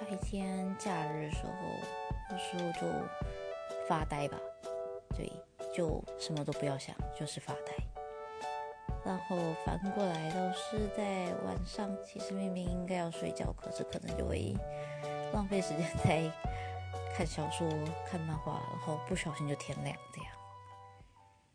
白天假日的时候，有时候就发呆吧，对，就什么都不要想，就是发呆。然后反过来都是在晚上，其实明明应该要睡觉，可是可能就会浪费时间在看小说、看漫画，然后不小心就天亮这样。